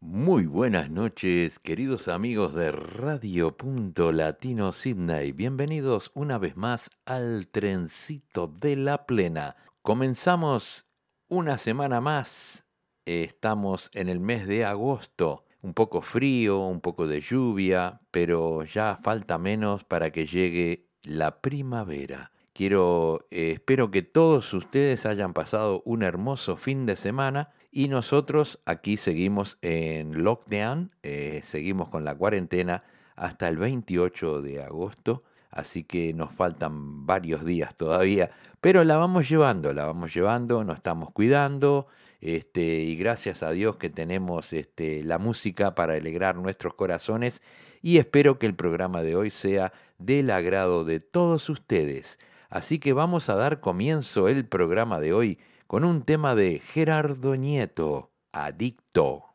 Muy buenas noches, queridos amigos de Radio Punto Latino Sydney. Bienvenidos una vez más al trencito de la plena. Comenzamos una semana más. Estamos en el mes de agosto. Un poco frío, un poco de lluvia, pero ya falta menos para que llegue la primavera. Quiero, eh, espero que todos ustedes hayan pasado un hermoso fin de semana y nosotros aquí seguimos en lockdown, eh, seguimos con la cuarentena hasta el 28 de agosto, así que nos faltan varios días todavía, pero la vamos llevando, la vamos llevando, nos estamos cuidando, este, y gracias a Dios que tenemos este, la música para alegrar nuestros corazones y espero que el programa de hoy sea del agrado de todos ustedes. Así que vamos a dar comienzo el programa de hoy con un tema de Gerardo Nieto, Adicto.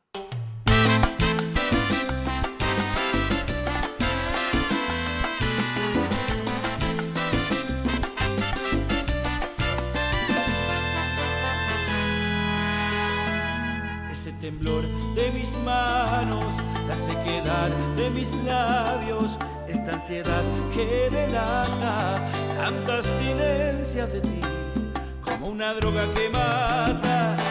Ese temblor de mis manos, la sequedad de mis labios, esta ansiedad que delata tanta abstinencia de ti, como una droga que mata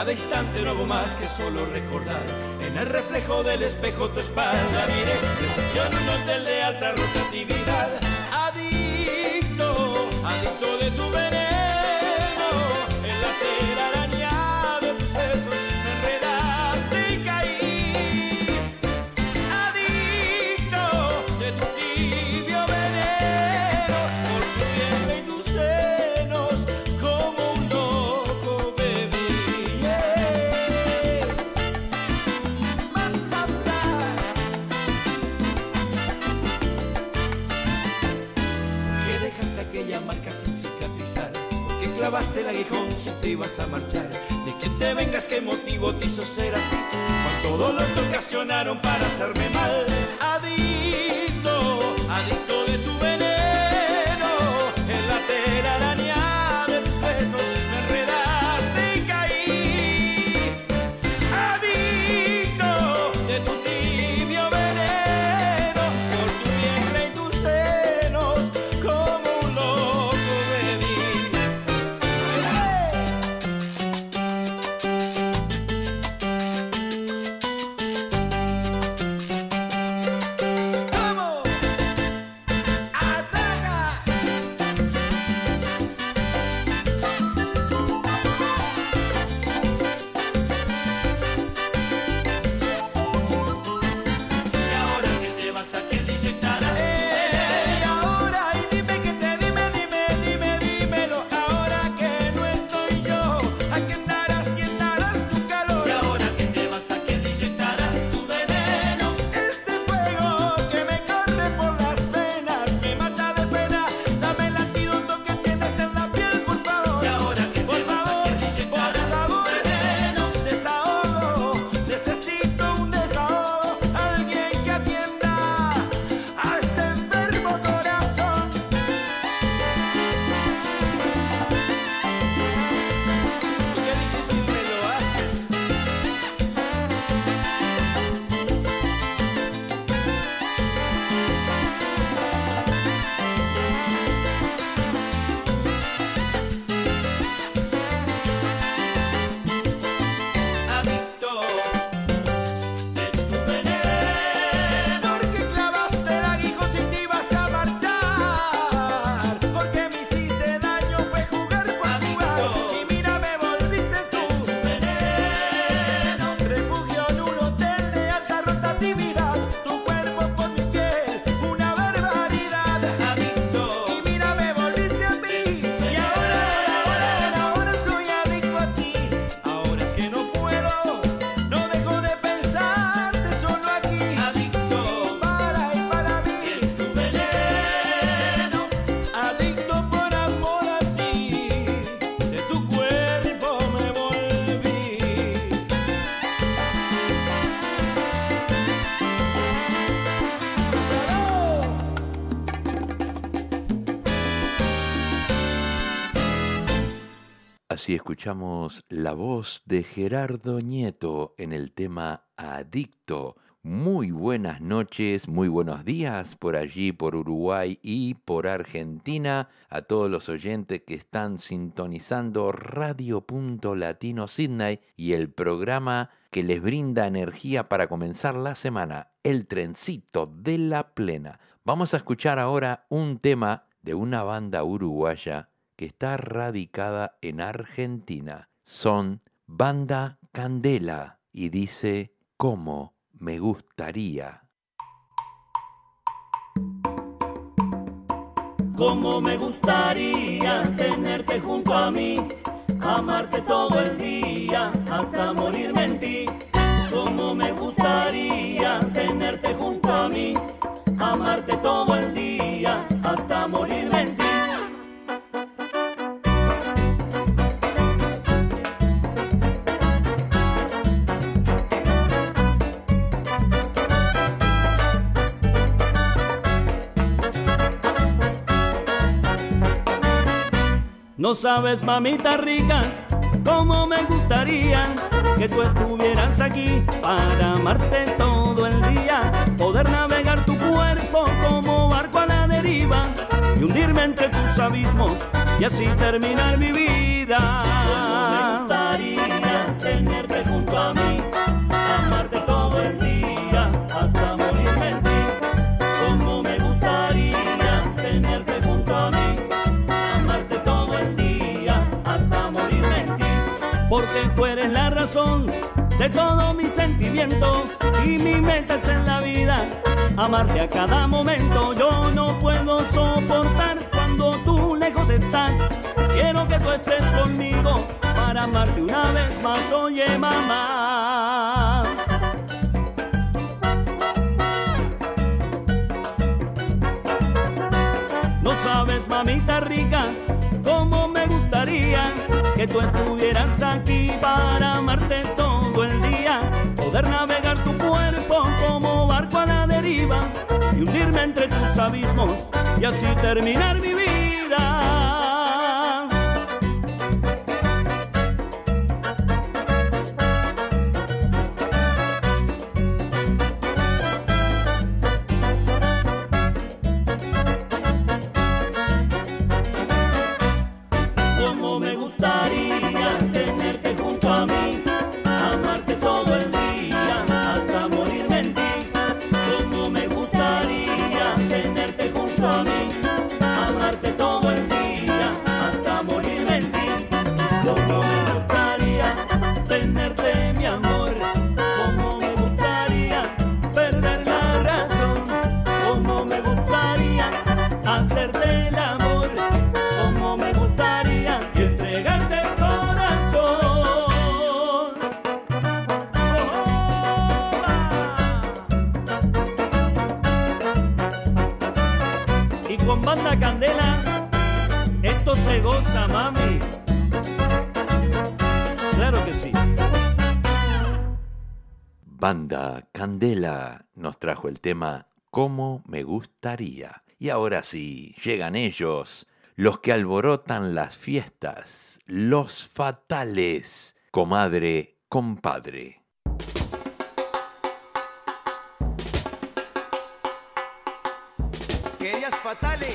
cada instante no hago más que solo recordar, en el reflejo del espejo tu espalda, mire, reflexión en un hotel de alta rotatividad, adicto, adicto de tu veneno, en la telaraña ibas a marchar? ¿De que te vengas? ¿Qué motivo te hizo ser así? Con todo lo que ocasionaron para hacerme mal. Adicto, Así escuchamos la voz de Gerardo Nieto en el tema Adicto. Muy buenas noches, muy buenos días por allí, por Uruguay y por Argentina, a todos los oyentes que están sintonizando Radio Punto Latino Sydney y el programa que les brinda energía para comenzar la semana, el trencito de la plena. Vamos a escuchar ahora un tema de una banda uruguaya que está radicada en Argentina. Son Banda Candela y dice, ¿cómo me gustaría? Cómo me gustaría tenerte junto a mí, amarte todo el día hasta morirme en ti. Cómo me gustaría tenerte junto a mí, amarte todo el día No sabes, mamita rica, cómo me gustaría que tú estuvieras aquí para amarte todo el día, poder navegar tu cuerpo como barco a la deriva y hundirme entre tus abismos y así terminar mi vida. Todo mi sentimiento y mi meta es en la vida amarte a cada momento. Yo no puedo soportar cuando tú lejos estás. Quiero que tú estés conmigo para amarte una vez más. Oye, mamá. No sabes, mamita rica, cómo me gustaría que tú estuvieras aquí para amarte todo entre tus abismos y así terminar mi vida. Con banda candela, esto se goza, mami. Claro que sí. Banda Candela nos trajo el tema ¿Cómo me gustaría? Y ahora sí, llegan ellos, los que alborotan las fiestas, los fatales, comadre, compadre. хватали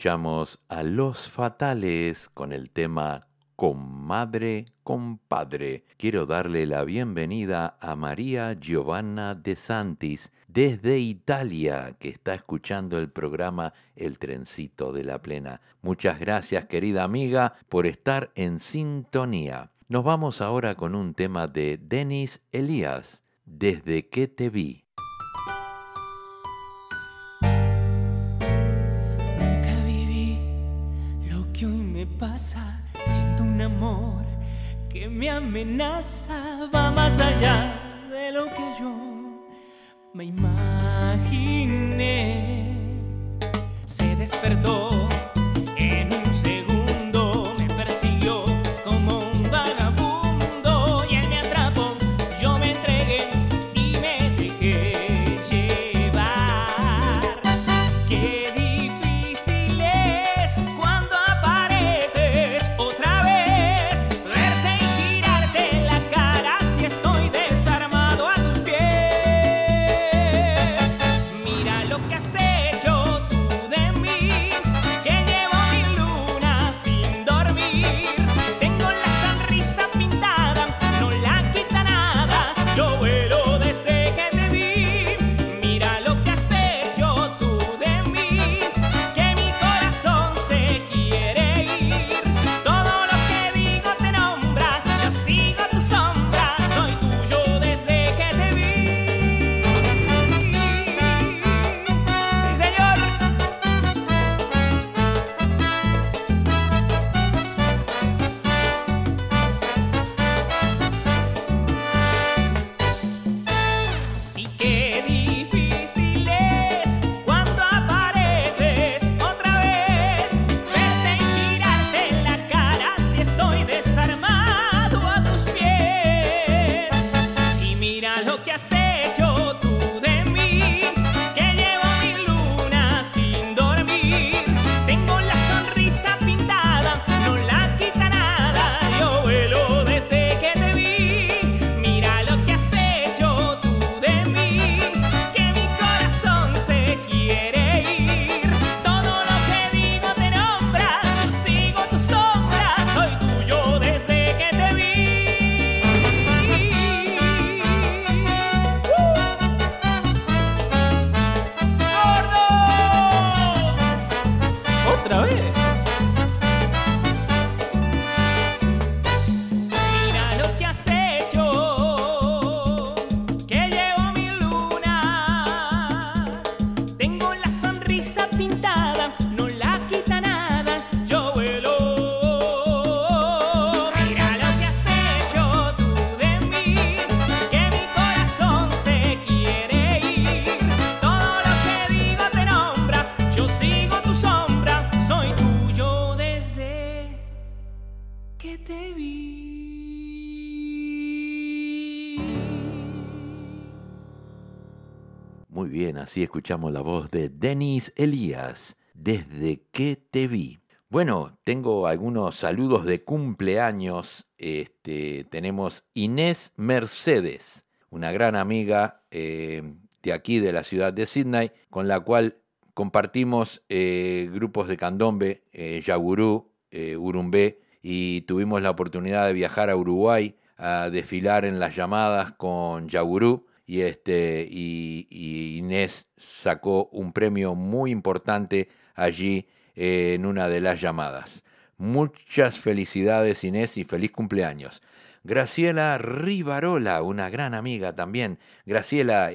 escuchamos a Los Fatales con el tema Comadre, compadre. Quiero darle la bienvenida a María Giovanna De Santis desde Italia, que está escuchando el programa El Trencito de la Plena. Muchas gracias, querida amiga, por estar en sintonía. Nos vamos ahora con un tema de Denis Elías, Desde que te vi. Amor que me amenaza. Va más allá de lo que yo me imaginé. Se despertó. Así escuchamos la voz de Denis Elías, desde que te vi. Bueno, tengo algunos saludos de cumpleaños. Este, tenemos Inés Mercedes, una gran amiga eh, de aquí de la ciudad de Sydney, con la cual compartimos eh, grupos de candombe, eh, Yagurú, eh, Urumbé, y tuvimos la oportunidad de viajar a Uruguay a desfilar en las llamadas con Yagurú y este y, Inés sacó un premio muy importante allí eh, en una de las llamadas. Muchas felicidades Inés y feliz cumpleaños. Graciela Rivarola, una gran amiga también. Graciela,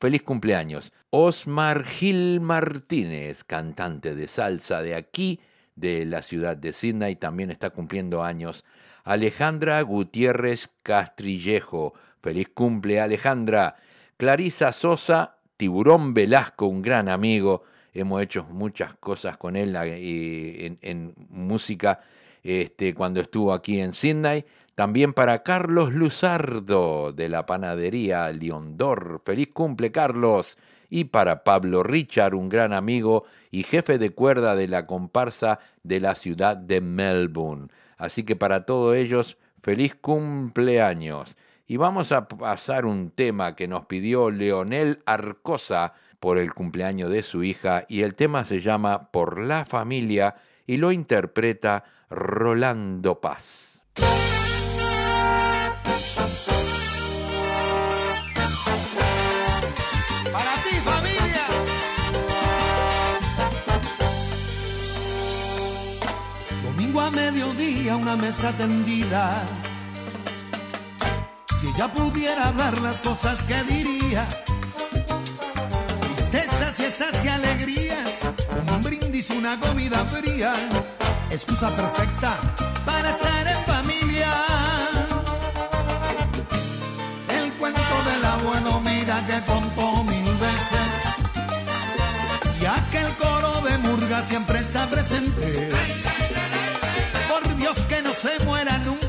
feliz cumpleaños. Osmar Gil Martínez, cantante de salsa de aquí, de la ciudad de Sydney, también está cumpliendo años. Alejandra Gutiérrez Castrillejo, feliz cumple Alejandra. Clarisa Sosa, Tiburón Velasco, un gran amigo. Hemos hecho muchas cosas con él eh, en, en música este, cuando estuvo aquí en Sydney. También para Carlos Luzardo de la panadería Leondor. Feliz cumple, Carlos. Y para Pablo Richard, un gran amigo y jefe de cuerda de la comparsa de la ciudad de Melbourne. Así que para todos ellos, feliz cumpleaños. Y vamos a pasar un tema que nos pidió Leonel Arcosa, por el cumpleaños de su hija y el tema se llama Por la familia y lo interpreta Rolando Paz. A mediodía, una mesa tendida. Ella pudiera hablar las cosas que diría. Tristezas, fiestas y alegrías. Un brindis, una comida fría. Excusa perfecta para estar en familia. El cuento del abuelo, mira que contó mil veces. Y aquel coro de murga siempre está presente. Por Dios que no se muera nunca,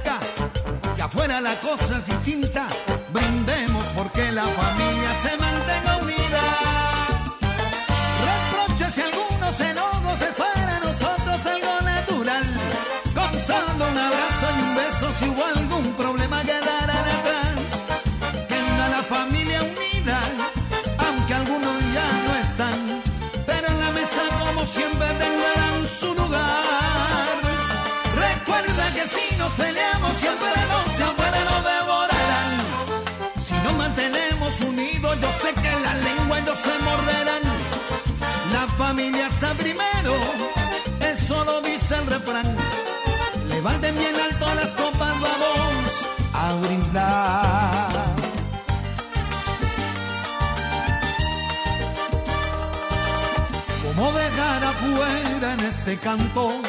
la cosa es distinta. Brindemos porque la familia se mantenga unida. Reproches y algunos enojos es para nosotros algo natural. Con solo un abrazo y un beso si hubo algún problema quedará atrás. Queda la familia unida, aunque algunos ya no están. Pero en la mesa como siempre tendrán su lugar. Recuerda que si nos peleamos siempre nos se morderán. La familia está primero, eso lo dice el refrán. Levanten bien alto las copas, vamos a brindar. ¿Cómo dejar afuera en este canto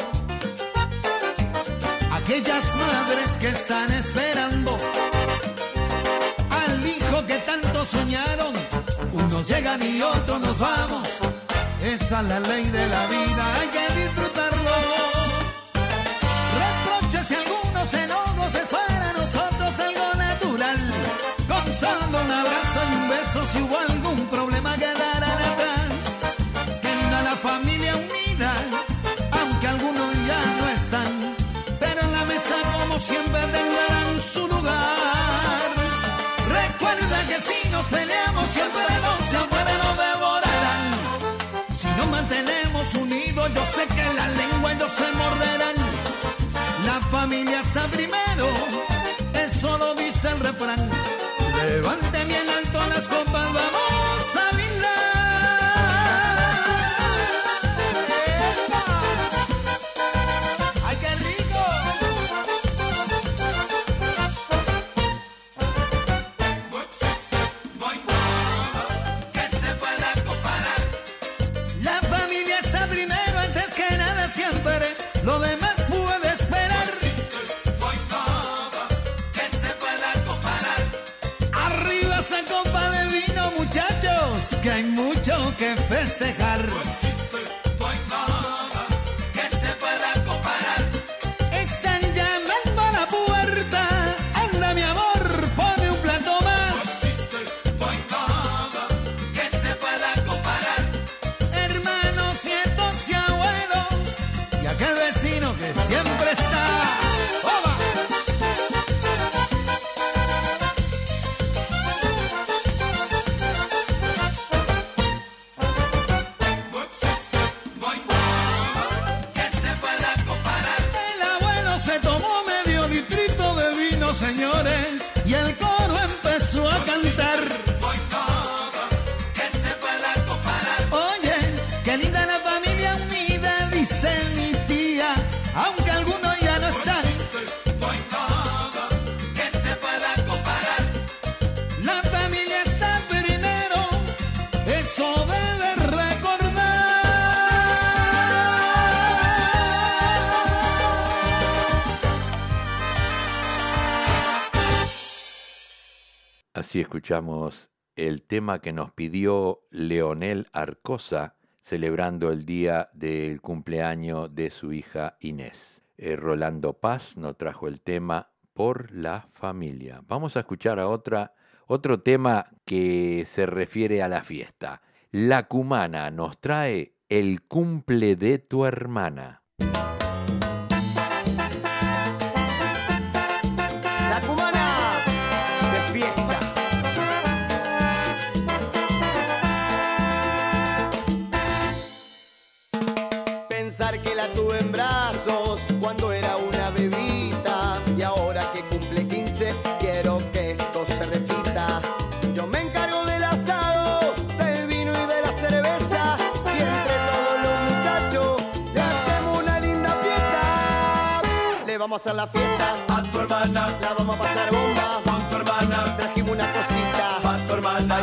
aquellas madres que están esperando al hijo que tanto soñaron? Unos llegan y otros nos vamos. Esa es la ley de la vida, hay que disfrutarlo. Reproches y algunos enojos es para nosotros algo natural. Con solo un abrazo y un beso si hubo algún problema quedará atrás. Queda la familia unida, aunque algunos ya no están. Pero en la mesa como siempre tendrán su lugar. Recuerda que si nos peleamos siempre nos unidos, yo sé que la lengua ellos se morderán. La familia está primero, eso lo dice el refrán. Levante bien alto las copas, vamos Así escuchamos el tema que nos pidió Leonel Arcosa celebrando el día del cumpleaños de su hija Inés. Eh, Rolando Paz nos trajo el tema por la familia. Vamos a escuchar a otra, otro tema que se refiere a la fiesta. La cumana nos trae el cumple de tu hermana. Vamos a hacer la fiesta. A tu hermana, La vamos a pasar bomba. con tu hermana, Trajimos una cosita. a tu hermana,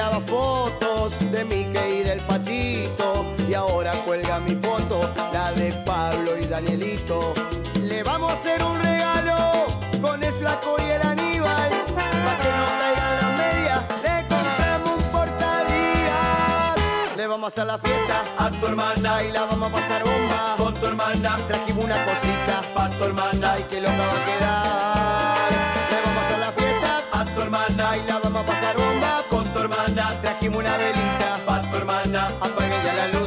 colgaba fotos de Mickey y del patito y ahora cuelga mi foto, la de Pablo y Danielito. Le vamos a hacer un regalo con el flaco y el Aníbal, para que no caigan las medias, le compramos un portadías. Le vamos a hacer la fiesta A tu hermana, y la vamos a pasar bomba. con tu hermana, Trajimos una cosita, a tu hermana, ay que loca va a quedar. Le vamos a hacer la fiesta, a tu hermana, ay la vamos a pasar bomba. con una velita, a tu hermana. apaguen ya las luces.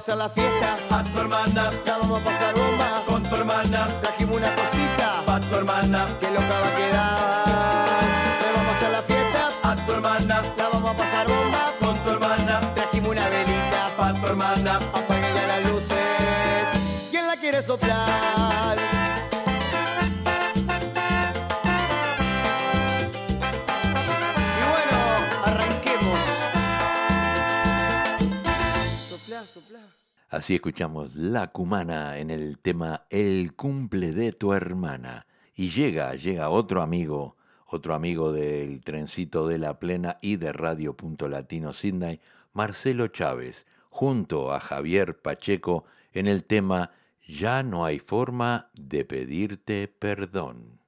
Vamos a hacer la fiesta, A tu hermana, la vamos a pasar bomba. con tu hermana, Trajimos una cosita, a tu hermana, que loca va a quedar. Vamos a hacer la fiesta, a tu hermana, la vamos a pasar bomba. con tu hermana, Trajimos una velita, a tu hermana. apaguen ya las luces. ¿Quién la quiere soplar? Así escuchamos La Cumana en el tema El cumple de tu hermana. Y llega, llega otro amigo, otro amigo del trencito de la plena y de Radio Punto Latino Sydney, Marcelo Chávez, junto a Javier Pacheco en el tema Ya no hay forma de pedirte perdón.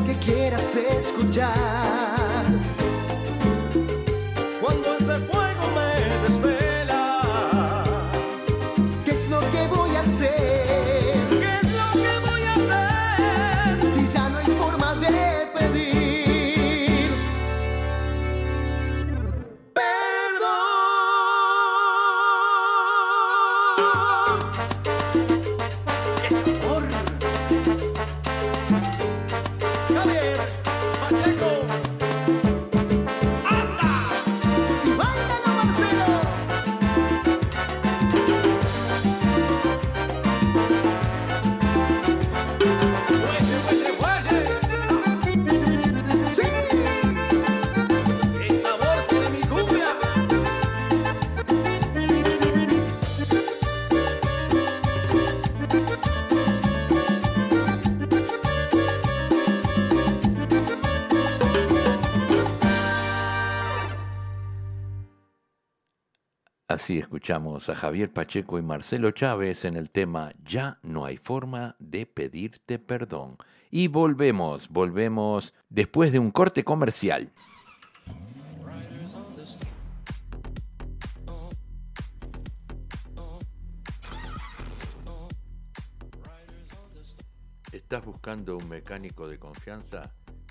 Que quieras escuchar? Escuchamos a Javier Pacheco y Marcelo Chávez en el tema Ya no hay forma de pedirte perdón. Y volvemos, volvemos después de un corte comercial. ¿Estás buscando un mecánico de confianza?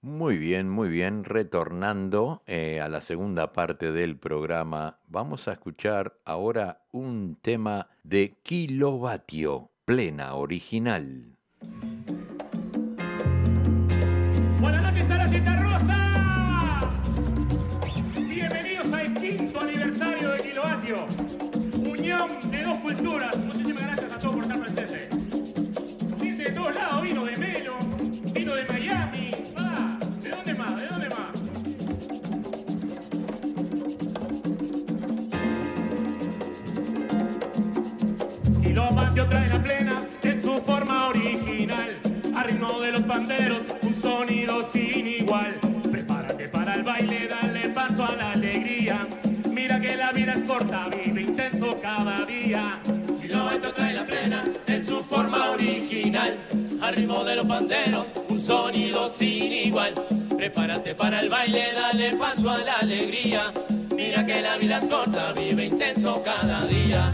Muy bien, muy bien. Retornando eh, a la segunda parte del programa, vamos a escuchar ahora un tema de Kilovatio, plena original. Buenas noches a la Rosa. Bienvenidos al quinto aniversario de Kilovatio. Unión de dos culturas. Muchísimas gracias a todos por estar vive intenso cada día. Kilovatio trae la plena en su forma original. Al ritmo de los panderos, un sonido sin igual. Prepárate para el baile, dale paso a la alegría. Mira que la vida es corta, vive intenso cada día.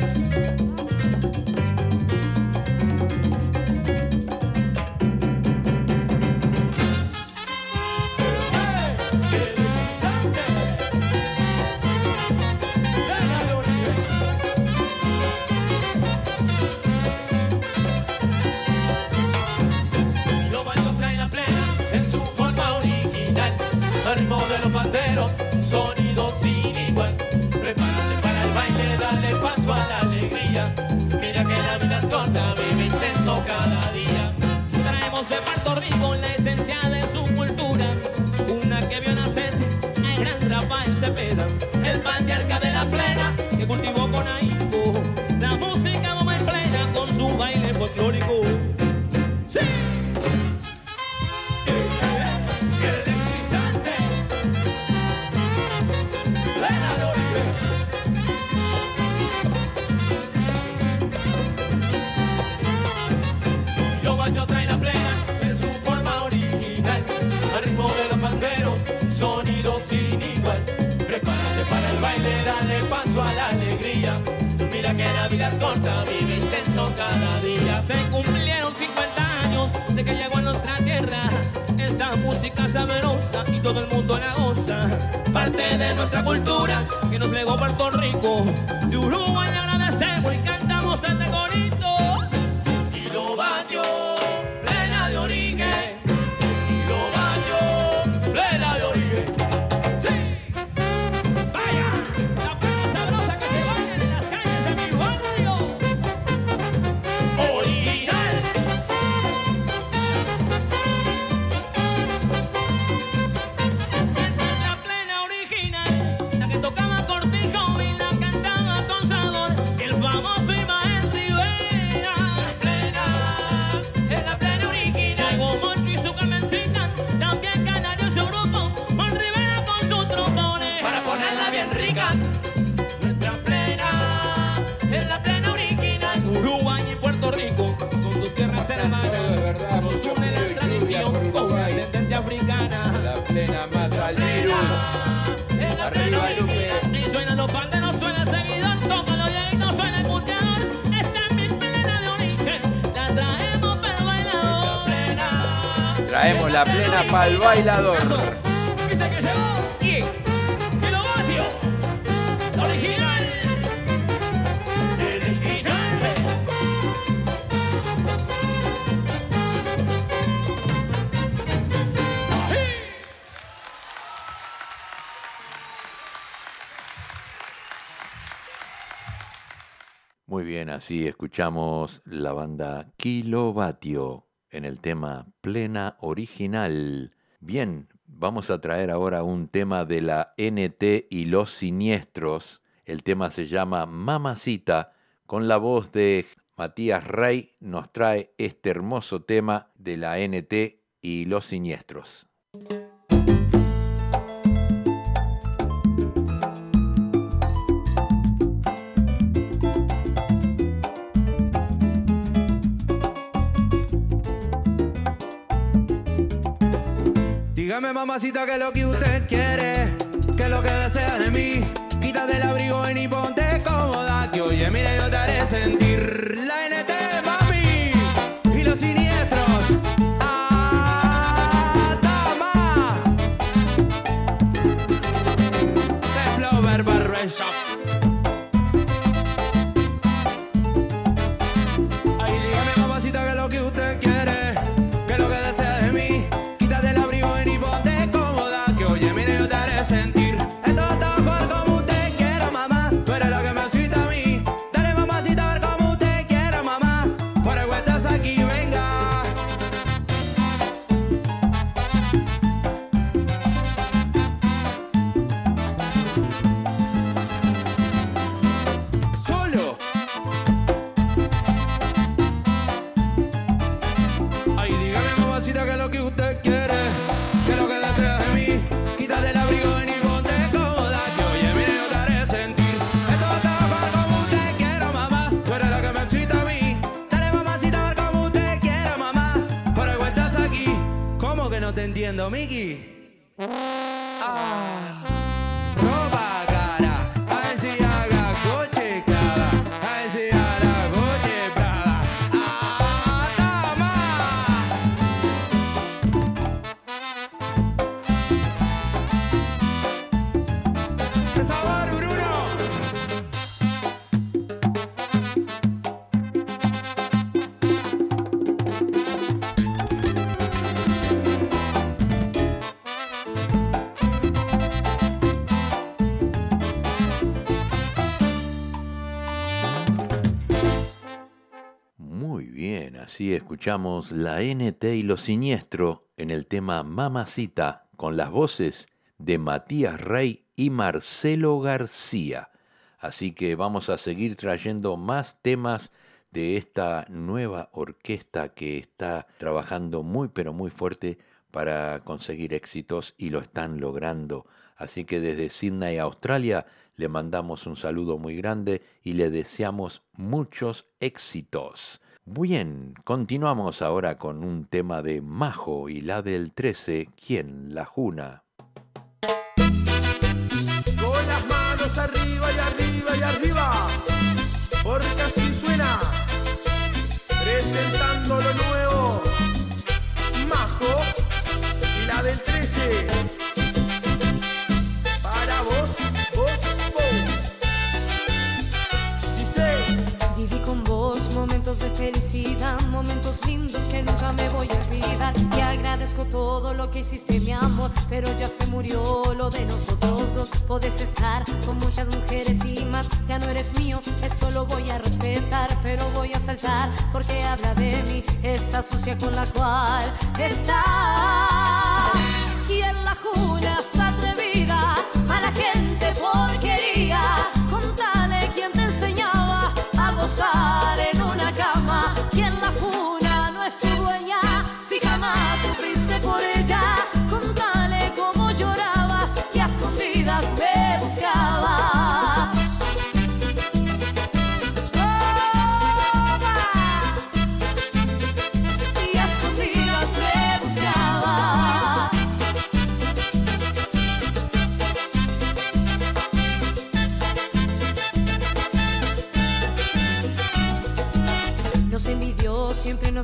Rico la esencia de su cultura. Una que vio nacer el gran Rafael Cepeda. El patriarca de la plena que cultivó vida es corta, vive intenso cada día. Se cumplieron 50 años de que llegó a nuestra tierra. Esta música sabrosa y todo el mundo la goza. Parte de nuestra cultura que nos legó Puerto Rico. Así escuchamos la banda Kilovatio en el tema Plena Original. Bien, vamos a traer ahora un tema de la NT y los siniestros. El tema se llama Mamacita, con la voz de Matías Rey nos trae este hermoso tema de la NT y los siniestros. Dígame mamacita que lo que usted quiere, que lo que desea de mí. Quítate el abrigo y ponte cómoda, que oye, mire yo te haré sentir la NT, 쓰레기. La NT y lo siniestro en el tema Mamacita con las voces de Matías Rey y Marcelo García. Así que vamos a seguir trayendo más temas de esta nueva orquesta que está trabajando muy pero muy fuerte para conseguir éxitos y lo están logrando. Así que desde Sydney, Australia, le mandamos un saludo muy grande y le deseamos muchos éxitos. Bien, continuamos ahora con un tema de Majo y la del 13, ¿quién la juna? Con las manos arriba y arriba y arriba, porque así suena, momentos de felicidad, momentos lindos que nunca me voy a olvidar. Te agradezco todo lo que hiciste, mi amor, pero ya se murió lo de nosotros dos. Podés estar con muchas mujeres y más, ya no eres mío, eso lo voy a respetar, pero voy a saltar porque habla de mí, esa sucia con la cual está. ¿Quién la jura es atrevida? A la gente porquería.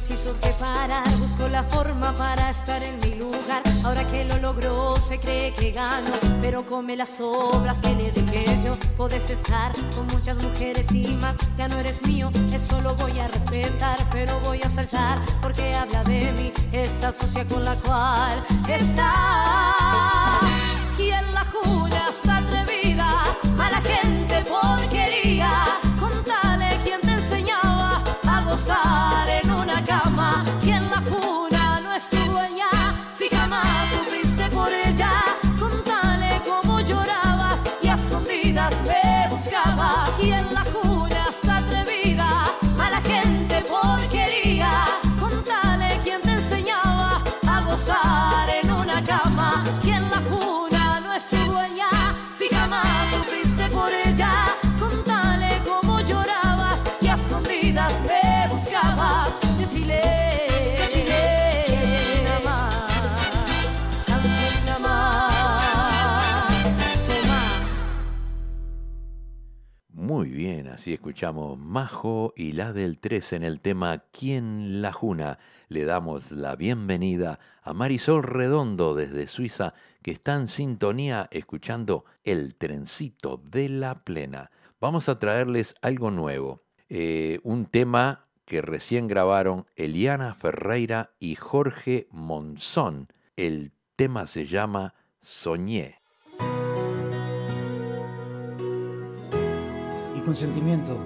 Nos quiso separar. Buscó la forma para estar en mi lugar. Ahora que lo logró, se cree que gano. Pero come las obras que le dejé yo. Podés estar con muchas mujeres y más. Ya no eres mío, eso lo voy a respetar. Pero voy a saltar porque habla de mí. Esa sucia con la cual está. ¿Quién la jura es atrevida? A la gente porquería. Contale quién te Muy bien, así escuchamos Majo y la del 3 en el tema ¿Quién la juna? Le damos la bienvenida a Marisol Redondo desde Suiza, que está en sintonía escuchando El trencito de la plena. Vamos a traerles algo nuevo, eh, un tema que recién grabaron Eliana Ferreira y Jorge Monzón. El tema se llama Soñé. Y con sentimiento,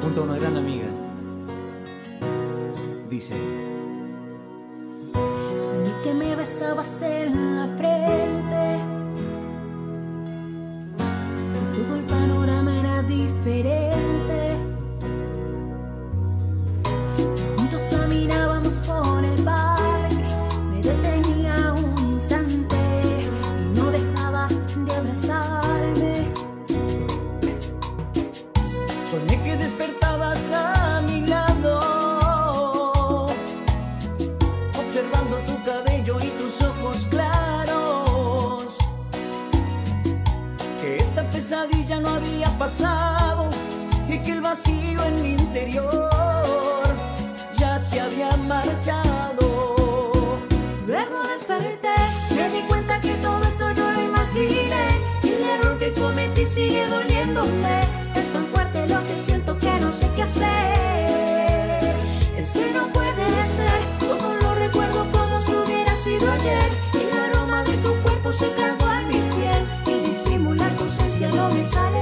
junto a una gran amiga. Dice, Soñé que me besabas en la frente. Y todo el panorama era diferente. Pesadilla no había pasado y que el vacío en mi interior ya se había marchado. Luego desperté, me di cuenta que todo esto yo lo imaginé Y el error que cometí sigue doliéndome. Es tan fuerte lo que siento que no sé qué hacer. Es que no puede ser, como lo recuerdo como si hubiera sido ayer. Y el aroma de tu cuerpo se clavó ausencia no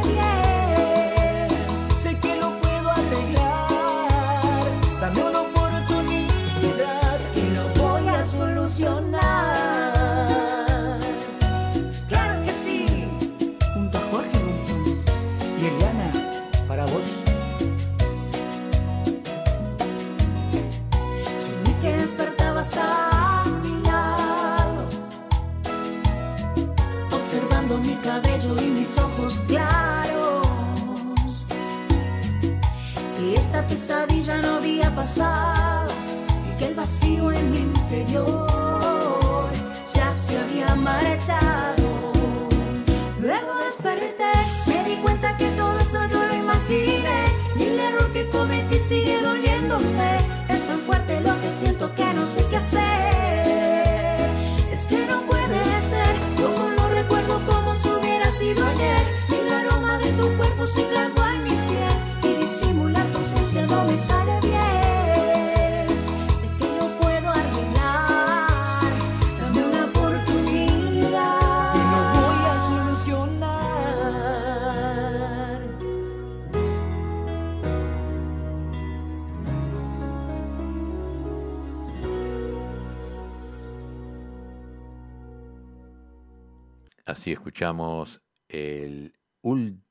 el,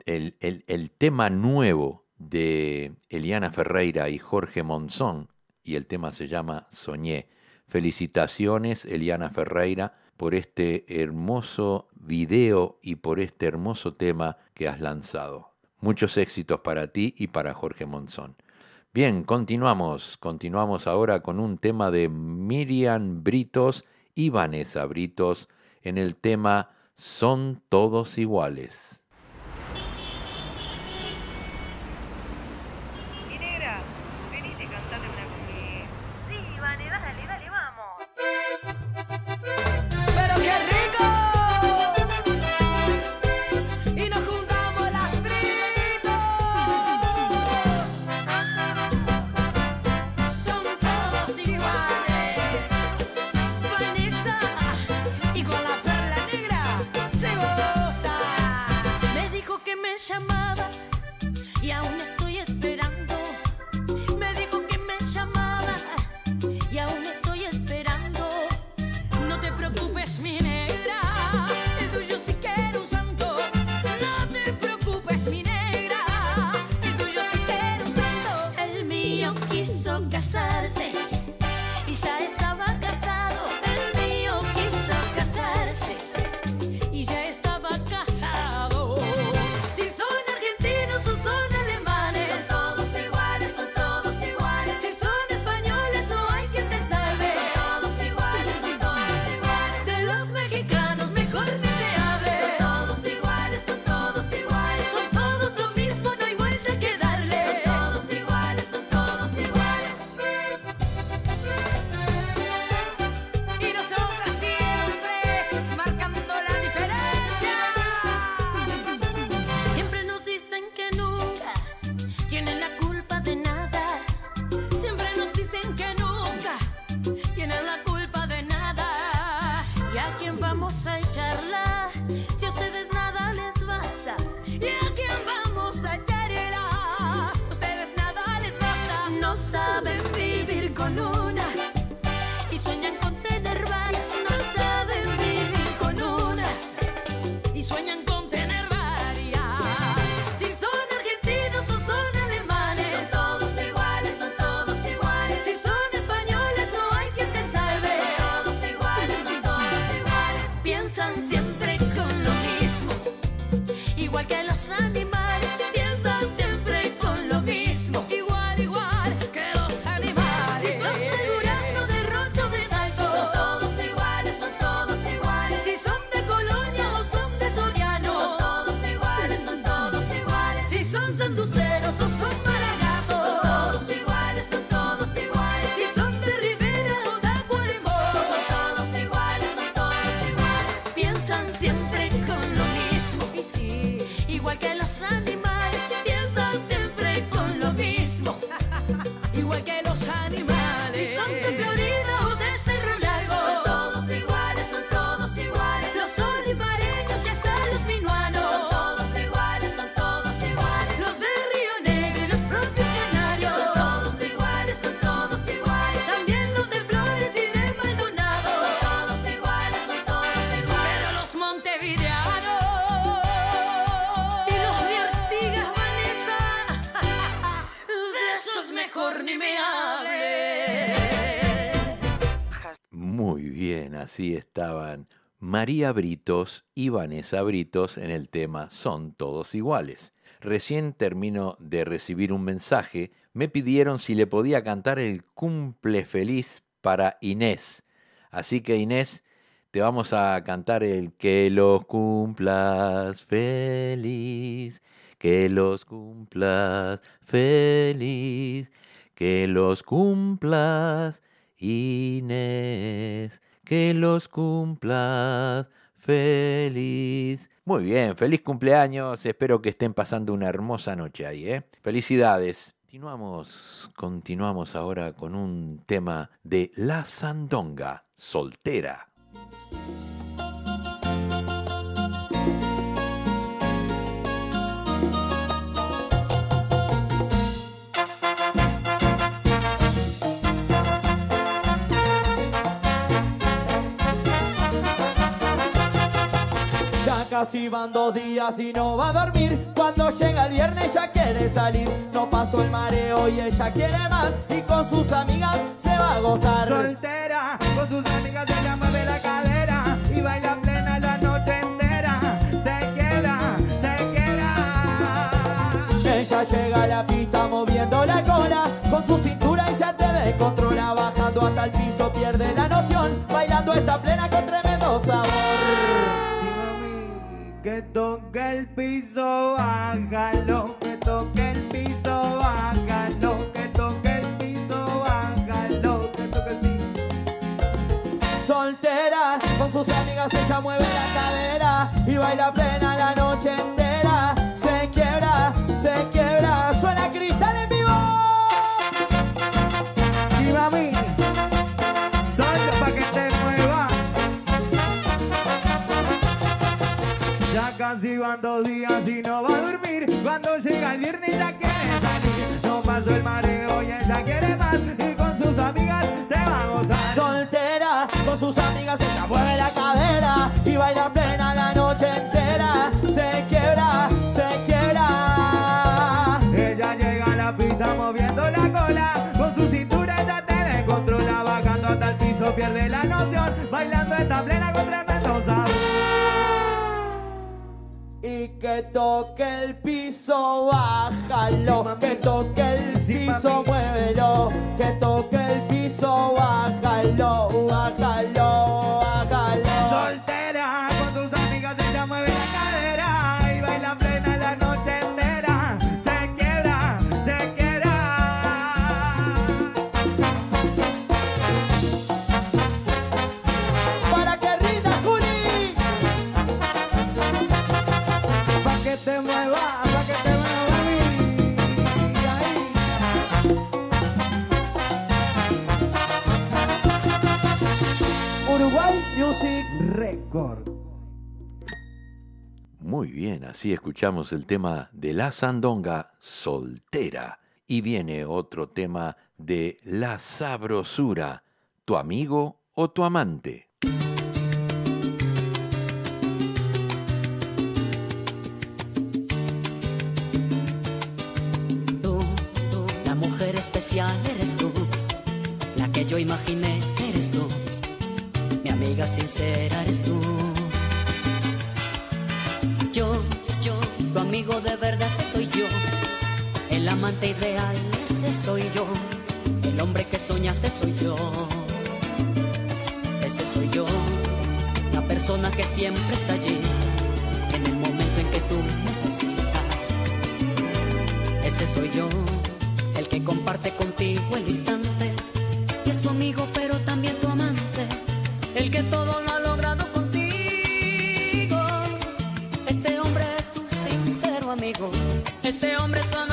el- el- el tema nuevo de Eliana Ferreira y Jorge Monzón y el tema se llama Soñé. Felicitaciones Eliana Ferreira por este hermoso video y por este hermoso tema que has lanzado. Muchos éxitos para ti y para Jorge Monzón. Bien, continuamos. Continuamos ahora con un tema de Miriam Britos y Vanessa Britos en el tema Son todos iguales. Venite cantate una conmigo. Sí, Vane, dale, dale, vamos. Igual que María Britos y Vanessa Britos en el tema Son todos iguales. Recién termino de recibir un mensaje, me pidieron si le podía cantar el cumple feliz para Inés. Así que Inés, te vamos a cantar el que los cumplas feliz, que los cumplas feliz, que los cumplas Inés, que los cumplas feliz. Muy bien, feliz cumpleaños, espero que estén pasando una hermosa noche ahí, ¿eh? Felicidades. Continuamos, continuamos ahora con un tema de La Sandonga, soltera. Casi van dos días y no va a dormir. Cuando llega el viernes ya quiere salir. No pasó el mareo y ella quiere más. Y con sus amigas se va a gozar. Soltera, con sus amigas ella mueve la cadera y baila plena la noche entera. Se queda, se queda. Ella llega a la pista moviendo la cola. Con su cintura ella te descontrola. Bajando hasta el piso pierde la noción. Bailando esta plena con tremendo sabor. Que toque el piso, bájalo. Que toque el piso, bájalo. Que toque el piso, bájalo. Que toque el piso. Soltera, con sus amigas ella mueve la cadera y baila plena la noche entera. Se quiebra, se quiebra, suena cristal en vivo. Sí, mami. Casi van dos días y no va a dormir. Cuando llega el viernes ya quiere salir. No pasó el mareo y ella quiere más. Y con sus amigas se va a gozar. Soltera, con sus amigas ella mueve la cadera y baila plena la noche entera. Se quiebra, se quiebra. Ella llega a la pista moviendo la cola. Con su cintura ella te descontrola. Bajando hasta el piso pierde la noción. Bailando Y que toque el piso, bájalo. que toque el piso, muévelo. Que toque el piso, bájalo, bájalo, bájalo. Soltera, con tus amigas ella mueve la cadera Record. Muy bien, así escuchamos el tema de La Sandonga soltera. Y viene otro tema de La Sabrosura, tu amigo o tu amante. Tú, tú, la mujer especial eres tú, la que yo imaginé eres tú, mi amiga sincera eres tú. de verdad, ese soy yo. El amante ideal, ese soy yo. El hombre que soñaste soy yo. Ese soy yo. La persona que siempre está allí. En el momento en que tú necesitas. Ese soy yo. El que comparte contigo el instante. Y es tu amigo, pero también tu amante. El que todo lo amigo. Este hombre es tu amigo.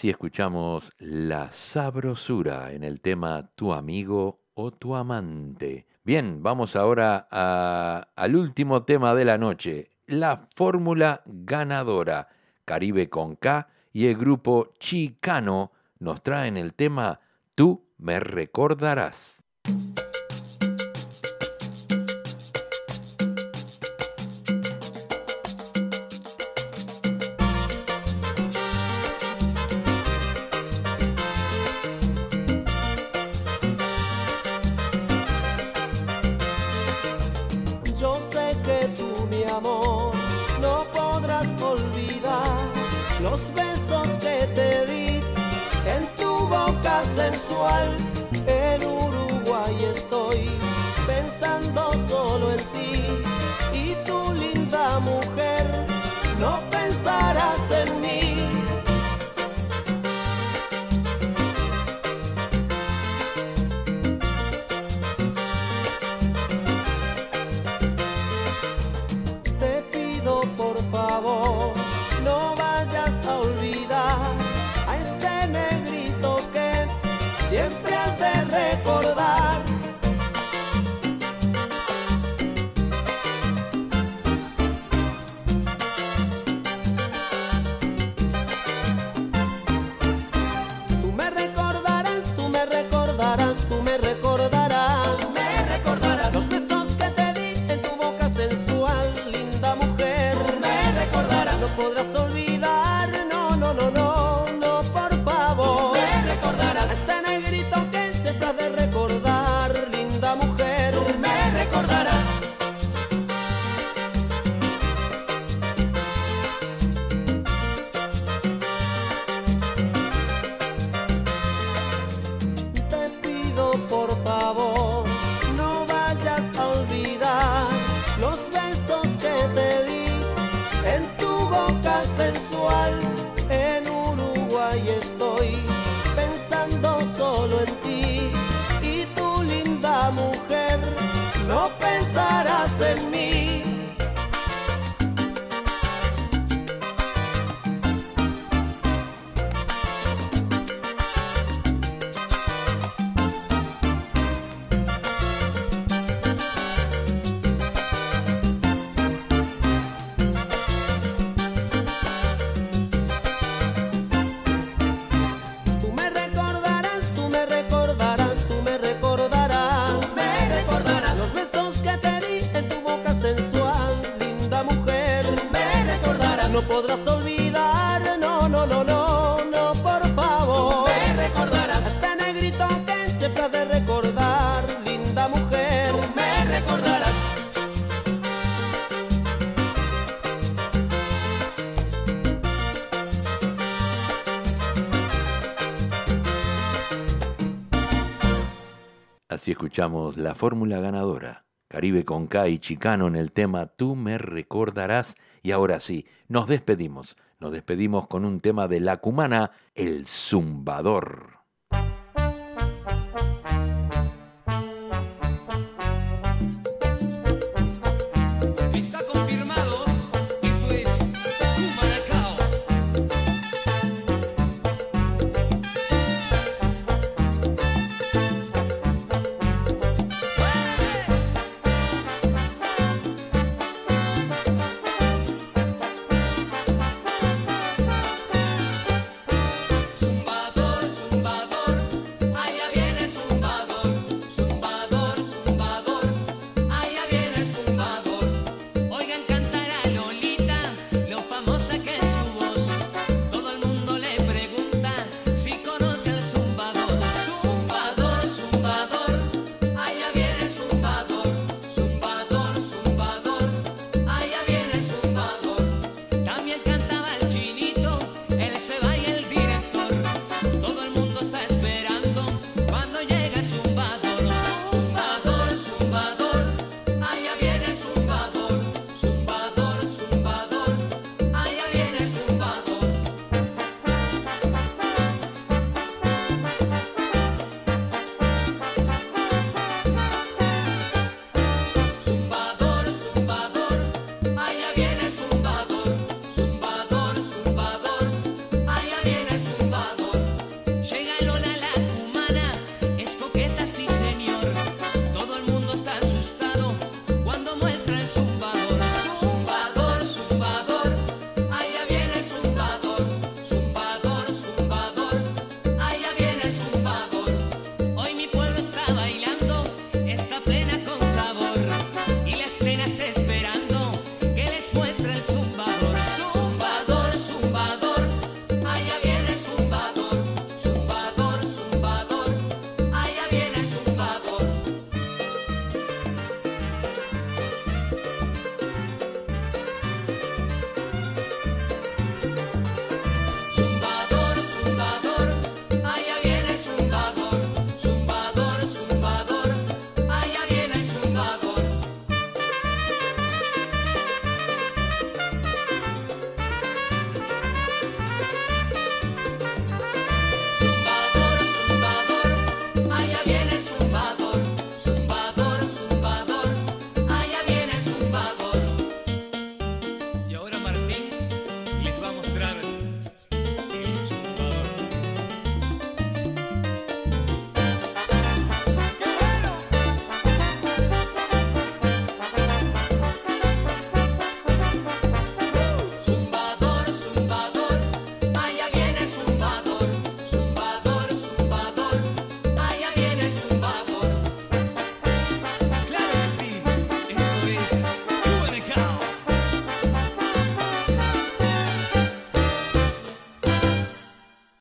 Así escuchamos la sabrosura en el tema Tu amigo o tu amante. Bien, vamos ahora a, al último tema de la noche, la fórmula ganadora. Caribe con K y el grupo Chicano nos traen el tema Tú me recordarás. igual. escuchamos La Fórmula Ganadora, Caribe con K y Chicano en el tema Tú me recordarás. Y ahora sí, nos despedimos. Nos despedimos con un tema de La Cumana, El Zumbador.